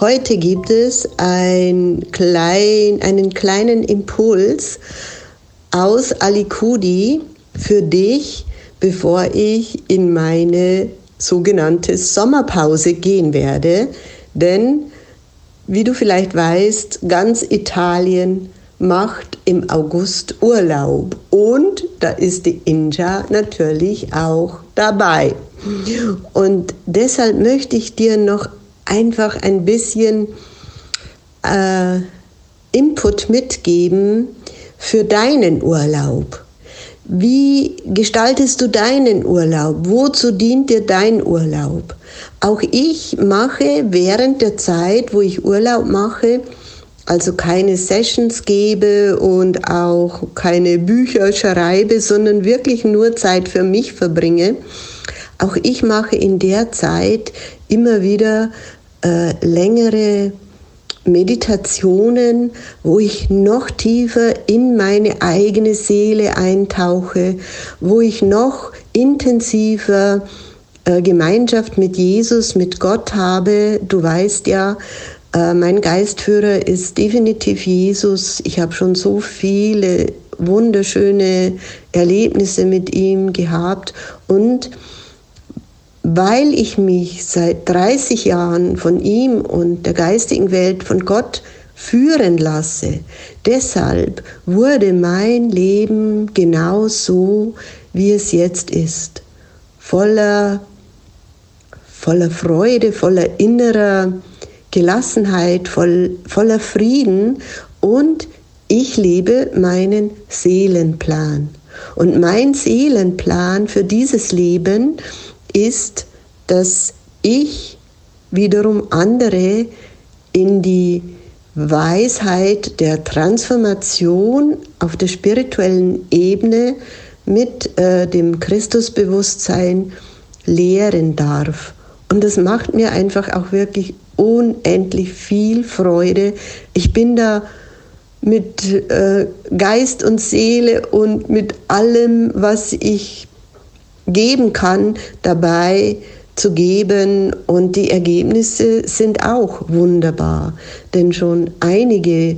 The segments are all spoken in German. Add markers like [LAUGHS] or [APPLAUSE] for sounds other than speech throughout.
Heute gibt es ein klein, einen kleinen Impuls aus Alikudi für dich, bevor ich in meine sogenannte Sommerpause gehen werde. Denn, wie du vielleicht weißt, ganz Italien macht im August Urlaub und da ist die Inja natürlich auch dabei. Und deshalb möchte ich dir noch einfach ein bisschen äh, Input mitgeben für deinen Urlaub. Wie gestaltest du deinen Urlaub? Wozu dient dir dein Urlaub? Auch ich mache während der Zeit, wo ich Urlaub mache, also keine Sessions gebe und auch keine Bücher schreibe, sondern wirklich nur Zeit für mich verbringe. Auch ich mache in der Zeit immer wieder äh, längere Meditationen, wo ich noch tiefer in meine eigene Seele eintauche, wo ich noch intensiver äh, Gemeinschaft mit Jesus, mit Gott habe. Du weißt ja, äh, mein Geistführer ist definitiv Jesus. Ich habe schon so viele wunderschöne Erlebnisse mit ihm gehabt und weil ich mich seit 30 Jahren von ihm und der geistigen Welt von Gott führen lasse. Deshalb wurde mein Leben genau so, wie es jetzt ist. Voller, voller Freude, voller innerer Gelassenheit, voll, voller Frieden und ich lebe meinen Seelenplan. Und mein Seelenplan für dieses Leben ist, dass ich wiederum andere in die Weisheit der Transformation auf der spirituellen Ebene mit äh, dem Christusbewusstsein lehren darf. Und das macht mir einfach auch wirklich unendlich viel Freude. Ich bin da mit äh, Geist und Seele und mit allem, was ich geben kann, dabei zu geben und die Ergebnisse sind auch wunderbar, denn schon einige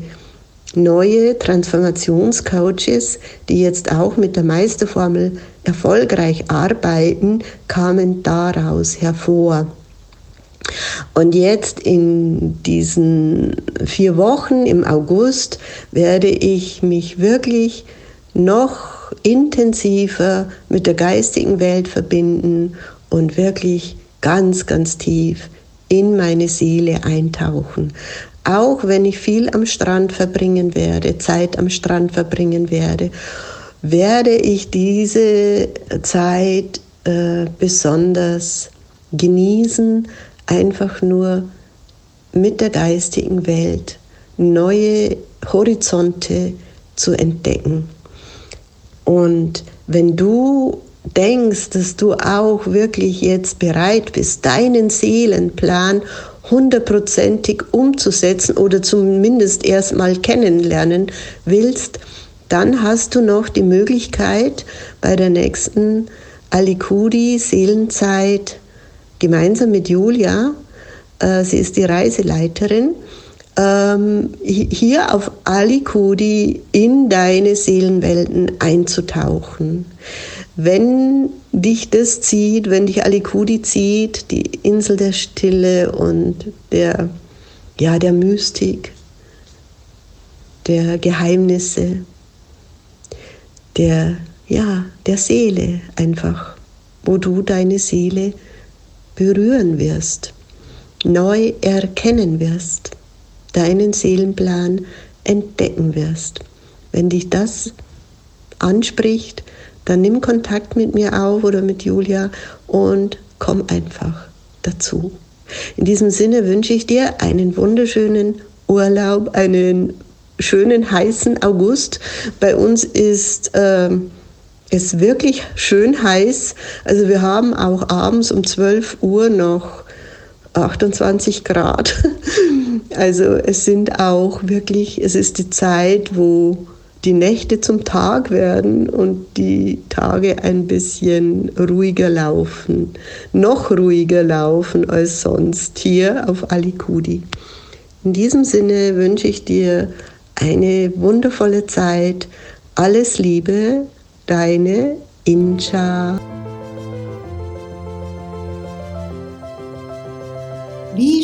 neue Transformationscoaches, die jetzt auch mit der Meisterformel erfolgreich arbeiten, kamen daraus hervor. Und jetzt in diesen vier Wochen im August werde ich mich wirklich noch intensiver mit der geistigen Welt verbinden und wirklich ganz, ganz tief in meine Seele eintauchen. Auch wenn ich viel am Strand verbringen werde, Zeit am Strand verbringen werde, werde ich diese Zeit äh, besonders genießen, einfach nur mit der geistigen Welt neue Horizonte zu entdecken. Und wenn du denkst, dass du auch wirklich jetzt bereit bist, deinen Seelenplan hundertprozentig umzusetzen oder zumindest erstmal kennenlernen willst, dann hast du noch die Möglichkeit bei der nächsten Alikudi Seelenzeit gemeinsam mit Julia, äh, sie ist die Reiseleiterin, ähm, hier auf Alikudi in deine Seelenwelten einzutauchen. Wenn dich das zieht, wenn dich Alikudi zieht, die Insel der Stille und der, ja, der Mystik, der Geheimnisse, der, ja, der Seele einfach, wo du deine Seele berühren wirst, neu erkennen wirst deinen Seelenplan entdecken wirst. Wenn dich das anspricht, dann nimm Kontakt mit mir auf oder mit Julia und komm einfach dazu. In diesem Sinne wünsche ich dir einen wunderschönen Urlaub, einen schönen heißen August. Bei uns ist äh, es wirklich schön heiß. Also wir haben auch abends um 12 Uhr noch 28 Grad. [LAUGHS] Also es sind auch wirklich, es ist die Zeit, wo die Nächte zum Tag werden und die Tage ein bisschen ruhiger laufen, noch ruhiger laufen als sonst hier auf Alikudi. In diesem Sinne wünsche ich dir eine wundervolle Zeit. Alles Liebe, deine Incha.